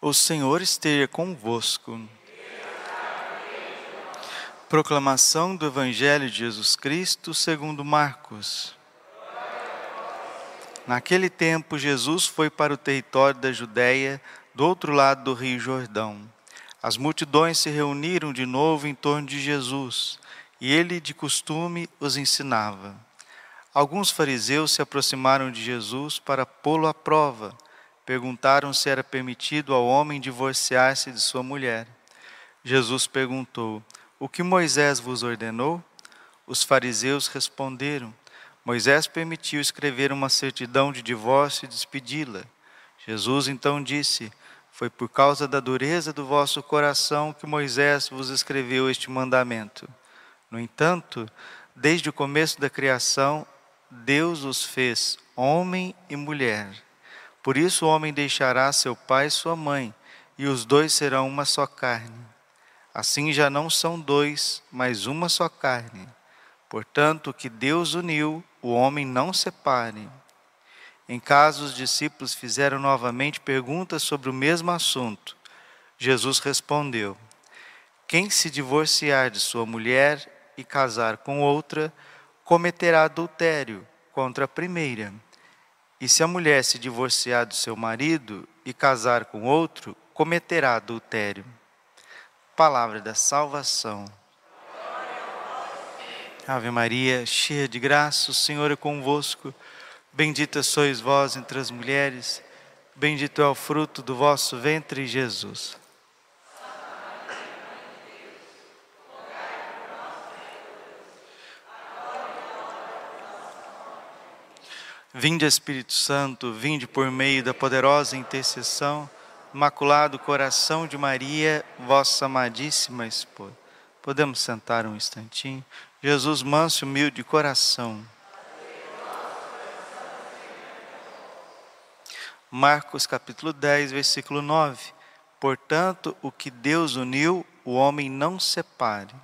O Senhor esteja convosco. Proclamação do Evangelho de Jesus Cristo segundo Marcos. Naquele tempo, Jesus foi para o território da Judéia, do outro lado do rio Jordão. As multidões se reuniram de novo em torno de Jesus, e ele, de costume, os ensinava. Alguns fariseus se aproximaram de Jesus para pô-lo à prova perguntaram se era permitido ao homem divorciar-se de sua mulher. Jesus perguntou: O que Moisés vos ordenou? Os fariseus responderam: Moisés permitiu escrever uma certidão de divórcio e despedi-la. Jesus então disse: Foi por causa da dureza do vosso coração que Moisés vos escreveu este mandamento. No entanto, desde o começo da criação, Deus os fez homem e mulher. Por isso o homem deixará seu pai e sua mãe, e os dois serão uma só carne. Assim já não são dois, mas uma só carne. Portanto, o que Deus uniu, o homem não separe. Em casa, os discípulos fizeram novamente perguntas sobre o mesmo assunto. Jesus respondeu: Quem se divorciar de sua mulher e casar com outra, cometerá adultério contra a primeira. E se a mulher se divorciar do seu marido e casar com outro, cometerá adultério. Palavra da salvação. Ave Maria, cheia de graça, o Senhor é convosco. Bendita sois vós entre as mulheres, bendito é o fruto do vosso ventre, Jesus. Vinde Espírito Santo, vinde por meio da poderosa intercessão, Imaculado Coração de Maria, vossa amadíssima esposa. Podemos sentar um instantinho? Jesus, manso e humilde coração. Marcos capítulo 10, versículo 9. Portanto, o que Deus uniu, o homem não separe.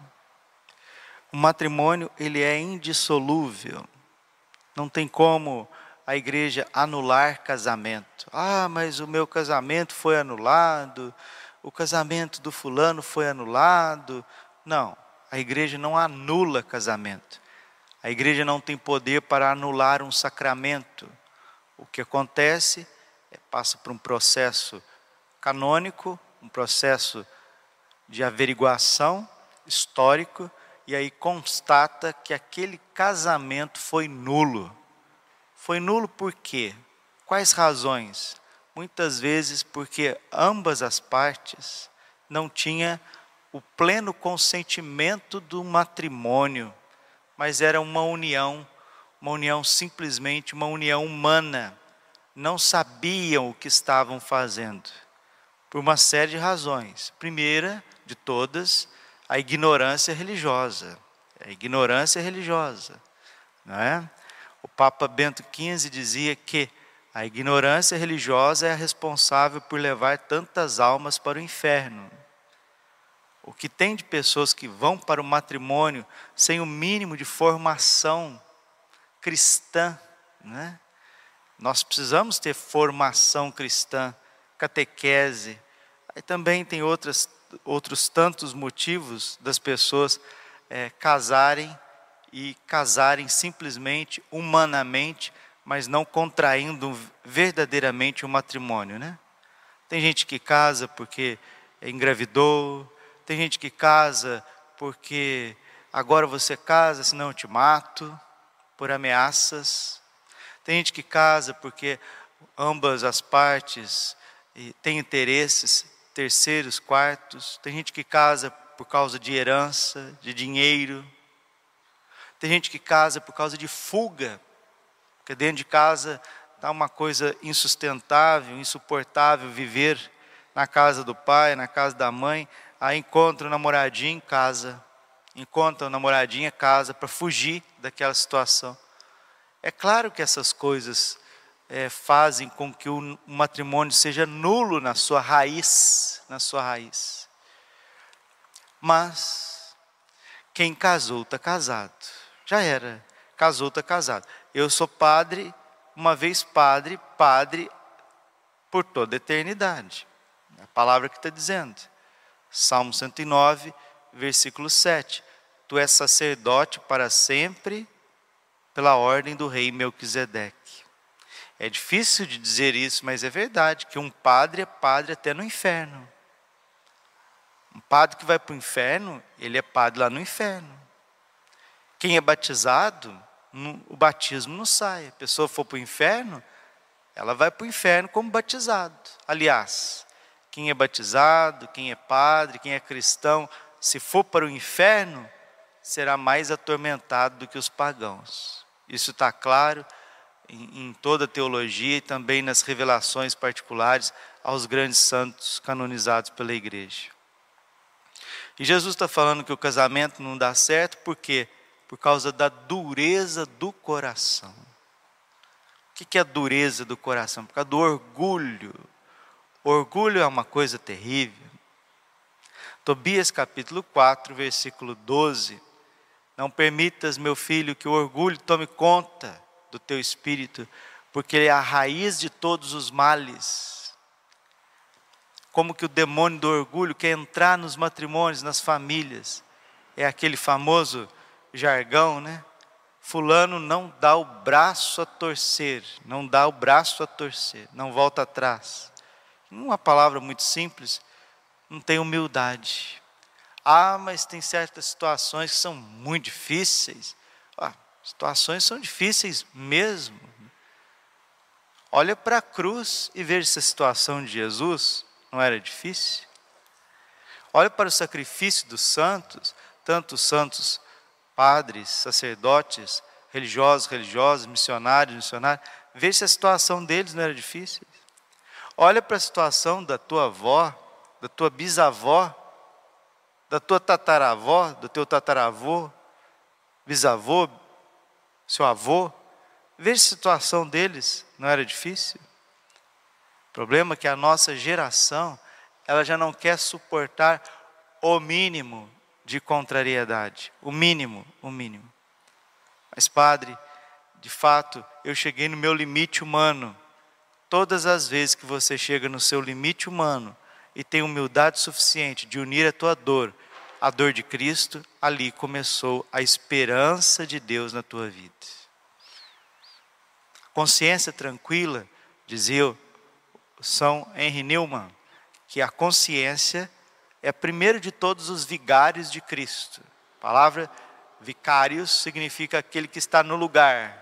O matrimônio, ele é indissolúvel. Não tem como a igreja anular casamento. Ah, mas o meu casamento foi anulado, o casamento do fulano foi anulado. Não, a igreja não anula casamento. A igreja não tem poder para anular um sacramento. O que acontece é passa por um processo canônico, um processo de averiguação histórico e aí constata que aquele casamento foi nulo foi nulo por quê? Quais razões? Muitas vezes porque ambas as partes não tinham o pleno consentimento do matrimônio, mas era uma união, uma união simplesmente uma união humana. Não sabiam o que estavam fazendo, por uma série de razões. Primeira de todas, a ignorância religiosa. A ignorância religiosa, não é? Papa Bento XV dizia que a ignorância religiosa é a responsável por levar tantas almas para o inferno. O que tem de pessoas que vão para o matrimônio sem o mínimo de formação cristã, né? Nós precisamos ter formação cristã, catequese. Aí também tem outras, outros tantos motivos das pessoas é, casarem e casarem simplesmente, humanamente, mas não contraindo verdadeiramente o um matrimônio, né? Tem gente que casa porque engravidou, tem gente que casa porque agora você casa, senão eu te mato, por ameaças. Tem gente que casa porque ambas as partes têm interesses, terceiros, quartos. Tem gente que casa por causa de herança, de dinheiro. Tem gente que casa por causa de fuga, porque dentro de casa está uma coisa insustentável, insuportável viver na casa do pai, na casa da mãe, aí encontra o namoradinho em casa, encontra o namoradinho em casa para fugir daquela situação. É claro que essas coisas é, fazem com que o matrimônio seja nulo na sua raiz, na sua raiz. Mas quem casou está casado. Já era. Casou, está casado. Eu sou padre, uma vez padre, padre por toda a eternidade. a palavra que está dizendo. Salmo 109, versículo 7. Tu és sacerdote para sempre, pela ordem do rei Melquisedeque. É difícil de dizer isso, mas é verdade que um padre é padre até no inferno. Um padre que vai para o inferno, ele é padre lá no inferno. Quem é batizado, o batismo não sai. A pessoa for para o inferno, ela vai para o inferno como batizado. Aliás, quem é batizado, quem é padre, quem é cristão, se for para o inferno, será mais atormentado do que os pagãos. Isso está claro em, em toda a teologia e também nas revelações particulares aos grandes santos canonizados pela igreja. E Jesus está falando que o casamento não dá certo por quê? Por causa da dureza do coração. O que é a dureza do coração? Por causa do orgulho. orgulho é uma coisa terrível. Tobias capítulo 4, versículo 12. Não permitas, meu filho, que o orgulho tome conta do teu espírito, porque ele é a raiz de todos os males. Como que o demônio do orgulho quer entrar nos matrimônios, nas famílias. É aquele famoso jargão, né? Fulano não dá o braço a torcer, não dá o braço a torcer, não volta atrás. Uma palavra muito simples, não tem humildade. Ah, mas tem certas situações que são muito difíceis. Ah, Situações são difíceis mesmo. Olha para a cruz e veja se a situação de Jesus não era difícil. Olha para o sacrifício dos santos, tanto os santos padres, sacerdotes, religiosos, religiosas, missionários, missionários. Veja se a situação deles não era difícil. Olha para a situação da tua avó, da tua bisavó, da tua tataravó, do teu tataravô, bisavô, seu avô, veja a situação deles, não era difícil? O problema é que a nossa geração, ela já não quer suportar o mínimo de contrariedade, o mínimo, o mínimo. Mas, Padre, de fato, eu cheguei no meu limite humano. Todas as vezes que você chega no seu limite humano e tem humildade suficiente de unir a tua dor a dor de Cristo, ali começou a esperança de Deus na tua vida. Consciência tranquila, dizia São Henry Newman, que a consciência é primeiro de todos os vigários de Cristo. A palavra vicários significa aquele que está no lugar.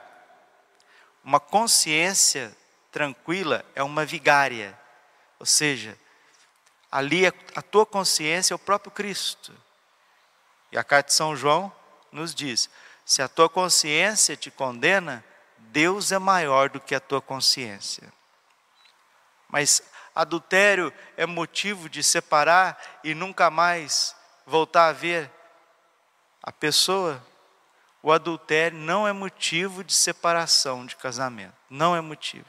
Uma consciência tranquila é uma vigária, ou seja, ali a tua consciência é o próprio Cristo. E a carta de São João nos diz: se a tua consciência te condena, Deus é maior do que a tua consciência. Mas adultério é motivo de separar e nunca mais voltar a ver a pessoa. O adultério não é motivo de separação de casamento, não é motivo.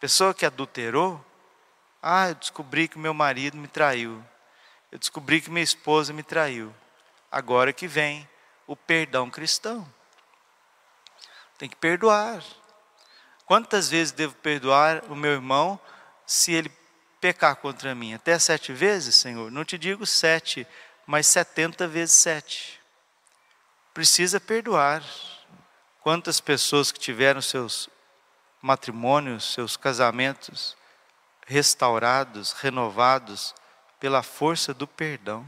Pessoa que adulterou, ah, eu descobri que meu marido me traiu. Eu descobri que minha esposa me traiu. Agora que vem o perdão cristão. Tem que perdoar. Quantas vezes devo perdoar o meu irmão se ele pecar contra mim? Até sete vezes, Senhor? Não te digo sete, mas setenta vezes sete. Precisa perdoar. Quantas pessoas que tiveram seus matrimônios, seus casamentos restaurados, renovados pela força do perdão.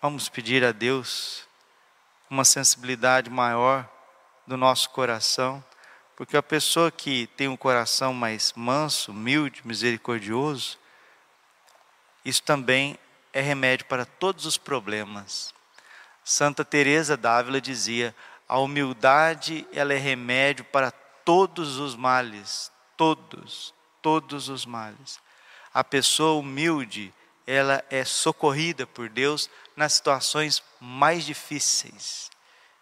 Vamos pedir a Deus uma sensibilidade maior do nosso coração, porque a pessoa que tem um coração mais manso, humilde, misericordioso, isso também é remédio para todos os problemas. Santa Teresa d'Ávila dizia: "A humildade, ela é remédio para todos os males, todos, todos os males. A pessoa humilde, ela é socorrida por Deus nas situações mais difíceis.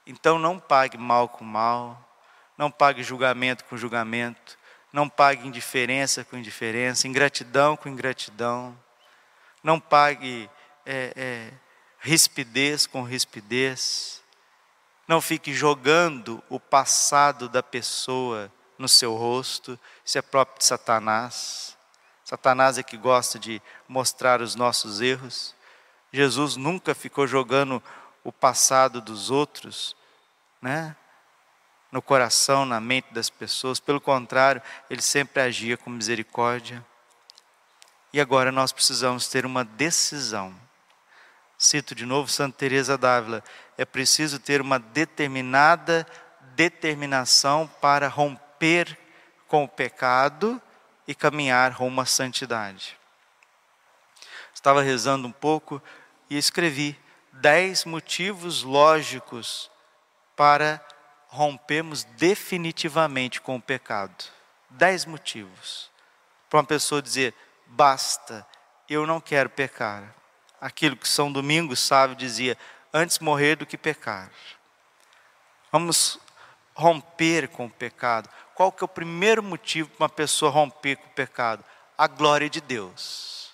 Então não pague mal com mal, não pague julgamento com julgamento, não pague indiferença com indiferença, ingratidão com ingratidão, não pague é, é, rispidez com rispidez, não fique jogando o passado da pessoa no seu rosto, isso é próprio de Satanás. Satanás é que gosta de mostrar os nossos erros. Jesus nunca ficou jogando o passado dos outros, né? No coração, na mente das pessoas, pelo contrário, ele sempre agia com misericórdia. E agora nós precisamos ter uma decisão. Cito de novo Santa Teresa d'Ávila, é preciso ter uma determinada determinação para romper com o pecado e caminhar rumo à santidade. Estava rezando um pouco e escrevi dez motivos lógicos para rompermos definitivamente com o pecado. Dez motivos. Para uma pessoa dizer, basta, eu não quero pecar. Aquilo que São Domingos sábio dizia, antes morrer do que pecar. Vamos romper com o pecado. Qual que é o primeiro motivo para uma pessoa romper com o pecado? A glória de Deus.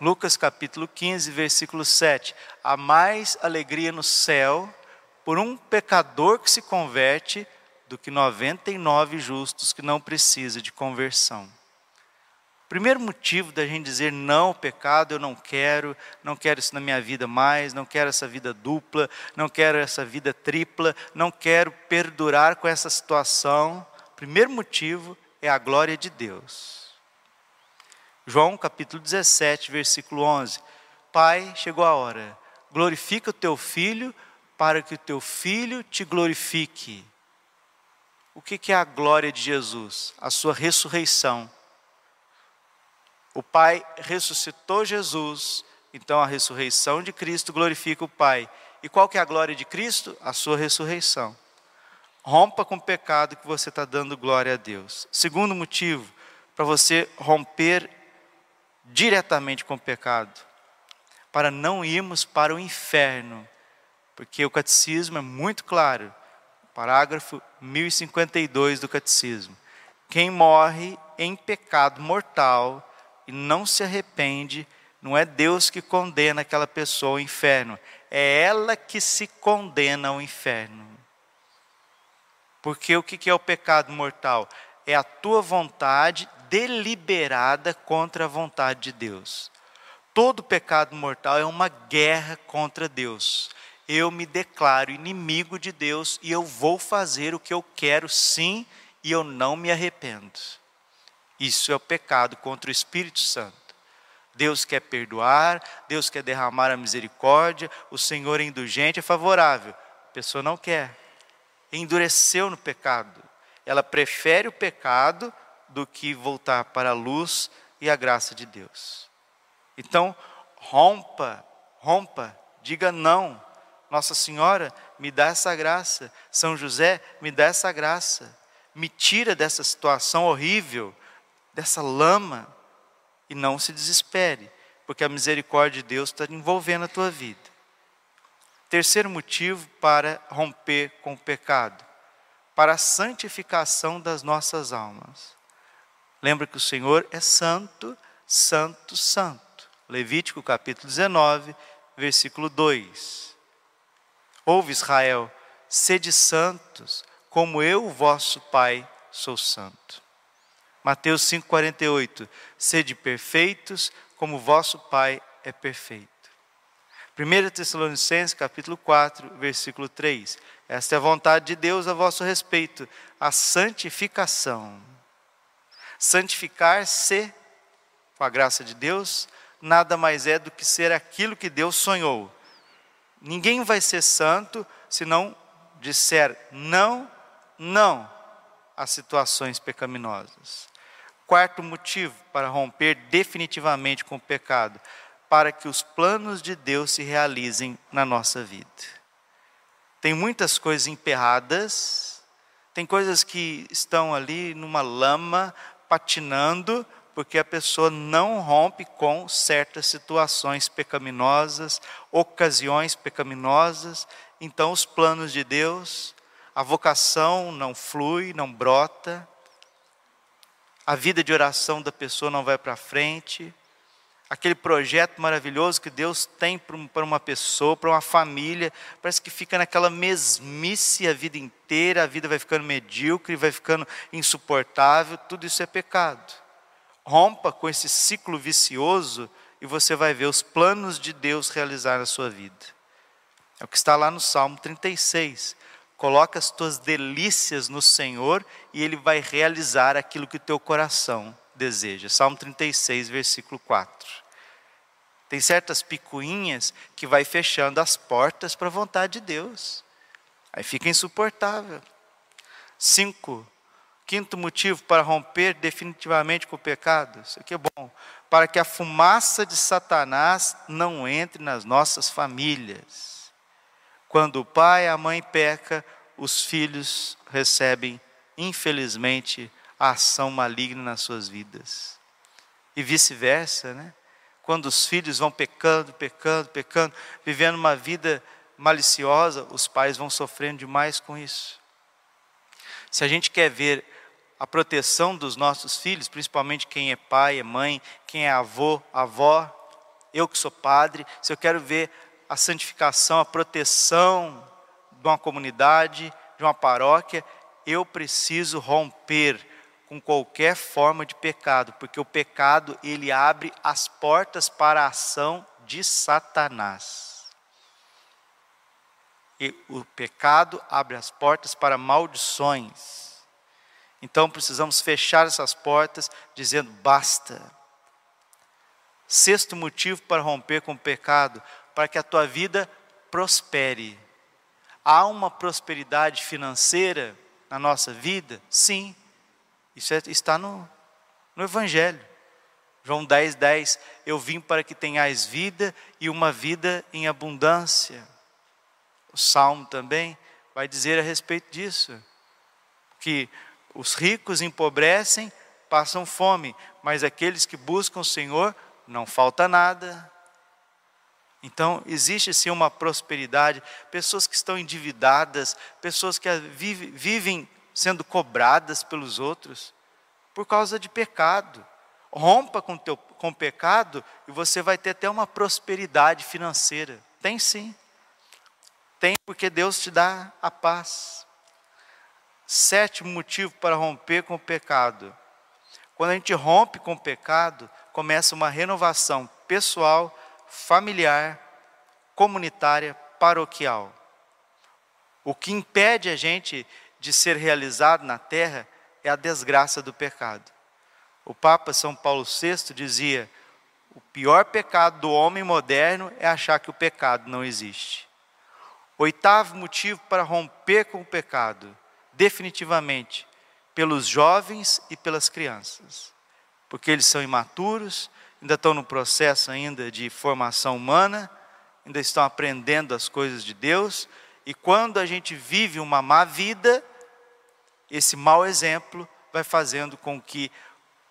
Lucas capítulo 15, versículo 7. Há mais alegria no céu por um pecador que se converte do que 99 justos que não precisam de conversão. Primeiro motivo da gente dizer não ao pecado, eu não quero, não quero isso na minha vida mais, não quero essa vida dupla, não quero essa vida tripla, não quero perdurar com essa situação. Primeiro motivo é a glória de Deus. João capítulo 17, versículo 11. Pai, chegou a hora, glorifica o teu filho, para que o teu filho te glorifique. O que é a glória de Jesus? A sua ressurreição o Pai ressuscitou Jesus, então a ressurreição de Cristo glorifica o Pai. E qual que é a glória de Cristo? A sua ressurreição. Rompa com o pecado que você está dando glória a Deus. Segundo motivo, para você romper diretamente com o pecado, para não irmos para o inferno, porque o catecismo é muito claro, parágrafo 1052 do catecismo. Quem morre em pecado mortal e não se arrepende, não é Deus que condena aquela pessoa ao inferno, é ela que se condena ao inferno. Porque o que é o pecado mortal? É a tua vontade deliberada contra a vontade de Deus. Todo pecado mortal é uma guerra contra Deus. Eu me declaro inimigo de Deus e eu vou fazer o que eu quero sim e eu não me arrependo. Isso é o pecado contra o Espírito Santo. Deus quer perdoar, Deus quer derramar a misericórdia, o Senhor é indulgente, é favorável. A pessoa não quer. Endureceu no pecado. Ela prefere o pecado do que voltar para a luz e a graça de Deus. Então, rompa, rompa, diga não. Nossa Senhora, me dá essa graça. São José, me dá essa graça. Me tira dessa situação horrível dessa lama e não se desespere, porque a misericórdia de Deus está envolvendo a tua vida. Terceiro motivo para romper com o pecado, para a santificação das nossas almas. Lembra que o Senhor é santo, santo, santo. Levítico capítulo 19, versículo 2. Ouve Israel, sede santos, como eu, vosso Pai, sou santo. Mateus 5,48: Sede perfeitos, como vosso Pai é perfeito. 1 Tessalonicenses capítulo 4, versículo 3. Esta é a vontade de Deus a vosso respeito, a santificação. Santificar-se, com a graça de Deus, nada mais é do que ser aquilo que Deus sonhou. Ninguém vai ser santo se não disser não, não às situações pecaminosas. Quarto motivo para romper definitivamente com o pecado, para que os planos de Deus se realizem na nossa vida. Tem muitas coisas emperradas, tem coisas que estão ali numa lama, patinando, porque a pessoa não rompe com certas situações pecaminosas, ocasiões pecaminosas, então os planos de Deus, a vocação não flui, não brota, a vida de oração da pessoa não vai para frente, aquele projeto maravilhoso que Deus tem para uma pessoa, para uma família, parece que fica naquela mesmice a vida inteira, a vida vai ficando medíocre, vai ficando insuportável, tudo isso é pecado. Rompa com esse ciclo vicioso e você vai ver os planos de Deus realizar na sua vida. É o que está lá no Salmo 36. Coloca as tuas delícias no Senhor e Ele vai realizar aquilo que o teu coração deseja. Salmo 36, versículo 4. Tem certas picuinhas que vai fechando as portas para a vontade de Deus. Aí fica insuportável. Cinco, quinto motivo para romper definitivamente com o pecado. Isso aqui é bom. Para que a fumaça de Satanás não entre nas nossas famílias. Quando o pai e a mãe peca, os filhos recebem, infelizmente, a ação maligna nas suas vidas. E vice-versa, né? Quando os filhos vão pecando, pecando, pecando, vivendo uma vida maliciosa, os pais vão sofrendo demais com isso. Se a gente quer ver a proteção dos nossos filhos, principalmente quem é pai, é mãe, quem é avô, avó, eu que sou padre, se eu quero ver a santificação, a proteção de uma comunidade, de uma paróquia, eu preciso romper com qualquer forma de pecado, porque o pecado ele abre as portas para a ação de Satanás. E o pecado abre as portas para maldições. Então precisamos fechar essas portas dizendo basta. Sexto motivo para romper com o pecado, para que a tua vida prospere. Há uma prosperidade financeira na nossa vida? Sim isso é, está no, no Evangelho. João 10, 10. Eu vim para que tenhais vida e uma vida em abundância. O Salmo também vai dizer a respeito disso. Que os ricos empobrecem, passam fome, mas aqueles que buscam o Senhor, não falta nada. Então, existe sim uma prosperidade, pessoas que estão endividadas, pessoas que vivem sendo cobradas pelos outros por causa de pecado. Rompa com, teu, com o pecado e você vai ter até uma prosperidade financeira. Tem sim. Tem porque Deus te dá a paz. Sétimo motivo para romper com o pecado. Quando a gente rompe com o pecado, começa uma renovação pessoal, familiar, comunitária, paroquial. O que impede a gente de ser realizado na terra é a desgraça do pecado. O Papa São Paulo VI dizia: o pior pecado do homem moderno é achar que o pecado não existe. Oitavo motivo para romper com o pecado, definitivamente, pelos jovens e pelas crianças, porque eles são imaturos, ainda estão no processo ainda de formação humana, ainda estão aprendendo as coisas de Deus, e quando a gente vive uma má vida, esse mau exemplo vai fazendo com que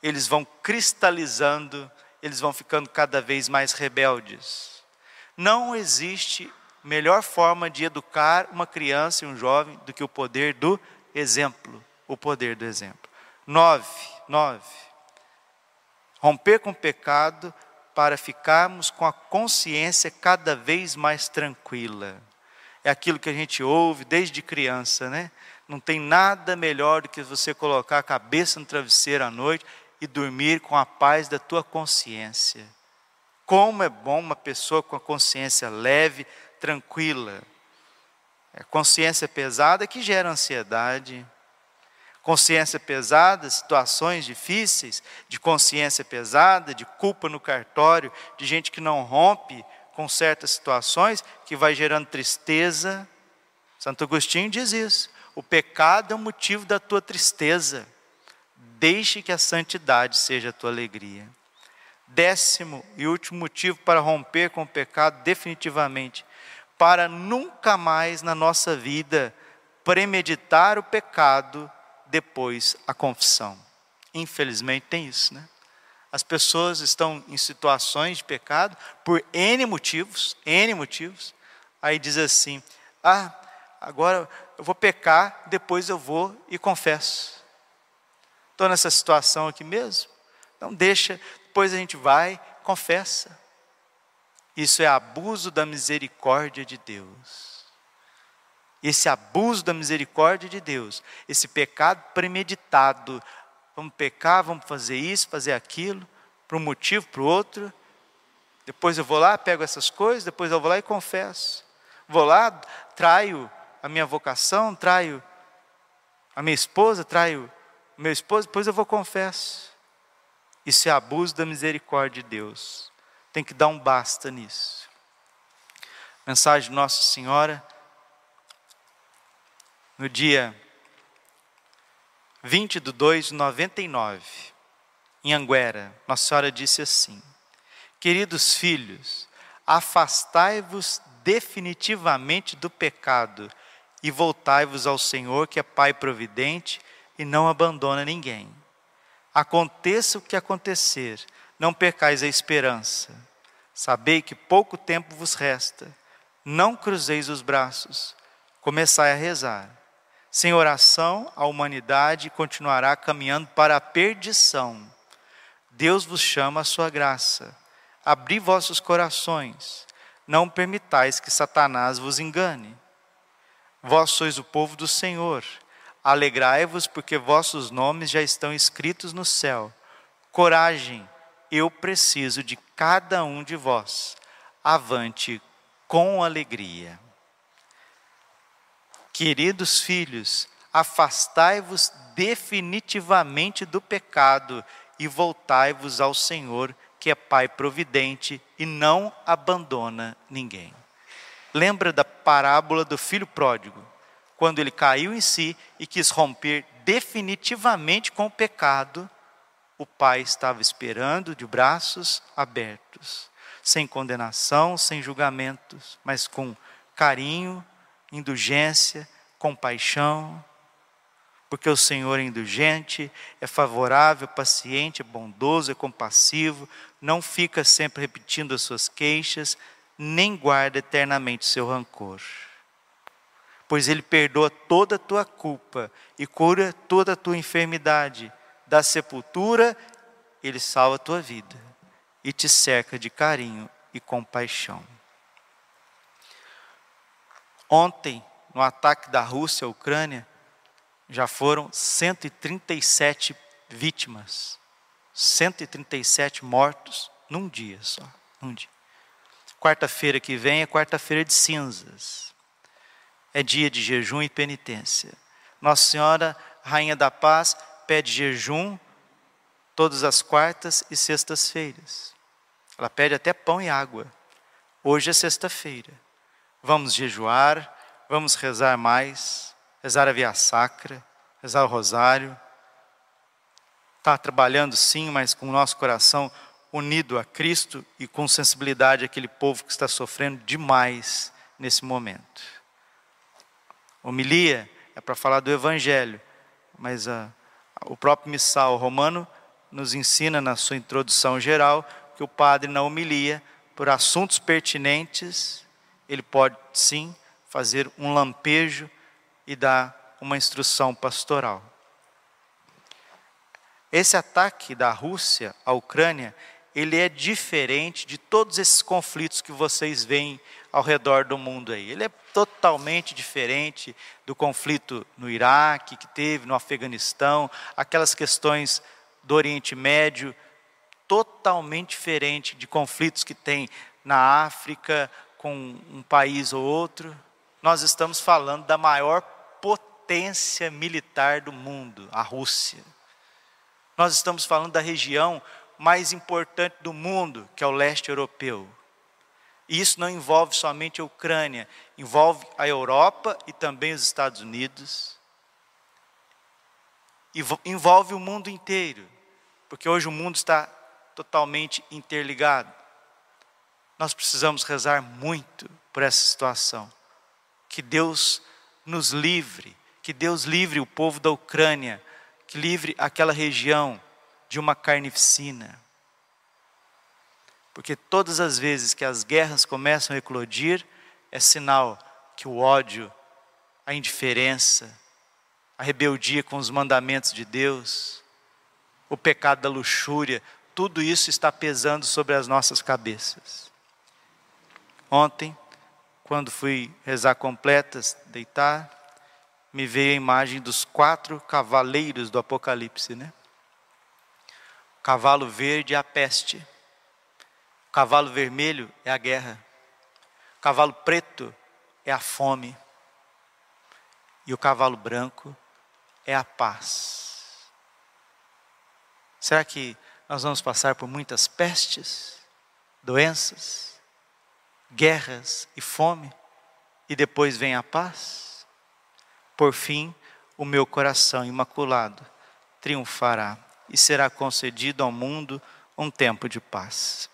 eles vão cristalizando, eles vão ficando cada vez mais rebeldes. Não existe melhor forma de educar uma criança e um jovem do que o poder do exemplo, o poder do exemplo. Nove, nove. Romper com o pecado para ficarmos com a consciência cada vez mais tranquila. É aquilo que a gente ouve desde criança, né? Não tem nada melhor do que você colocar a cabeça no travesseiro à noite e dormir com a paz da tua consciência. Como é bom uma pessoa com a consciência leve, tranquila. É consciência pesada que gera ansiedade. Consciência pesada, situações difíceis, de consciência pesada, de culpa no cartório, de gente que não rompe com certas situações, que vai gerando tristeza. Santo Agostinho diz isso. O pecado é o motivo da tua tristeza. Deixe que a santidade seja a tua alegria. Décimo e último motivo para romper com o pecado definitivamente, para nunca mais na nossa vida premeditar o pecado depois a confissão. Infelizmente tem isso, né? As pessoas estão em situações de pecado por N motivos, N motivos. Aí diz assim: "Ah, agora eu vou pecar, depois eu vou e confesso. Estou nessa situação aqui mesmo? Então deixa, depois a gente vai, confessa. Isso é abuso da misericórdia de Deus. Esse abuso da misericórdia de Deus, esse pecado premeditado, vamos pecar, vamos fazer isso, fazer aquilo, para um motivo, para o outro. Depois eu vou lá, pego essas coisas, depois eu vou lá e confesso. Vou lá, traio a minha vocação, traio a minha esposa, traio meu esposo, depois eu vou confesso. Isso é abuso da misericórdia de Deus. Tem que dar um basta nisso. Mensagem de Nossa Senhora, no dia 20 de 2 de 99, em Anguera, Nossa Senhora disse assim: Queridos filhos, afastai-vos definitivamente do pecado e voltai-vos ao Senhor, que é Pai providente e não abandona ninguém. Aconteça o que acontecer, não percais a esperança. Sabei que pouco tempo vos resta. Não cruzeis os braços. Começai a rezar. Sem oração, a humanidade continuará caminhando para a perdição. Deus vos chama a sua graça. Abri vossos corações. Não permitais que Satanás vos engane. Vós sois o povo do Senhor Alegrai-vos, porque vossos nomes já estão escritos no céu. Coragem, eu preciso de cada um de vós. Avante com alegria. Queridos filhos, afastai-vos definitivamente do pecado e voltai-vos ao Senhor, que é Pai providente e não abandona ninguém. Lembra da parábola do filho pródigo? quando ele caiu em si e quis romper definitivamente com o pecado, o pai estava esperando de braços abertos, sem condenação, sem julgamentos, mas com carinho, indulgência, compaixão, porque o Senhor é indulgente, é favorável, paciente, é bondoso, é compassivo, não fica sempre repetindo as suas queixas, nem guarda eternamente seu rancor pois Ele perdoa toda a tua culpa e cura toda a tua enfermidade. Da sepultura, Ele salva a tua vida e te cerca de carinho e compaixão. Ontem, no ataque da Rússia à Ucrânia, já foram 137 vítimas, 137 mortos num dia só, num dia. Quarta-feira que vem é quarta-feira de cinzas é dia de jejum e penitência. Nossa Senhora, Rainha da Paz, pede jejum todas as quartas e sextas-feiras. Ela pede até pão e água. Hoje é sexta-feira. Vamos jejuar, vamos rezar mais, rezar a via sacra, rezar o rosário. Está trabalhando sim, mas com o nosso coração unido a Cristo e com sensibilidade àquele povo que está sofrendo demais nesse momento. Homilia é para falar do Evangelho, mas a, o próprio missal romano nos ensina na sua introdução geral que o padre na homilia, por assuntos pertinentes, ele pode sim fazer um lampejo e dar uma instrução pastoral. Esse ataque da Rússia à Ucrânia, ele é diferente de todos esses conflitos que vocês veem ao redor do mundo aí. Ele é totalmente diferente do conflito no Iraque que teve, no Afeganistão, aquelas questões do Oriente Médio, totalmente diferente de conflitos que tem na África com um país ou outro. Nós estamos falando da maior potência militar do mundo, a Rússia. Nós estamos falando da região mais importante do mundo, que é o leste europeu. E isso não envolve somente a Ucrânia, envolve a Europa e também os Estados Unidos. E envolve o mundo inteiro, porque hoje o mundo está totalmente interligado. Nós precisamos rezar muito por essa situação. Que Deus nos livre, que Deus livre o povo da Ucrânia, que livre aquela região de uma carnificina. Porque todas as vezes que as guerras começam a eclodir, é sinal que o ódio, a indiferença, a rebeldia com os mandamentos de Deus, o pecado da luxúria, tudo isso está pesando sobre as nossas cabeças. Ontem, quando fui rezar completas, deitar, me veio a imagem dos quatro cavaleiros do Apocalipse, né? O cavalo verde é a peste. Cavalo vermelho é a guerra. O cavalo preto é a fome. E o cavalo branco é a paz. Será que nós vamos passar por muitas pestes, doenças, guerras e fome, e depois vem a paz? Por fim, o meu coração imaculado triunfará e será concedido ao mundo um tempo de paz.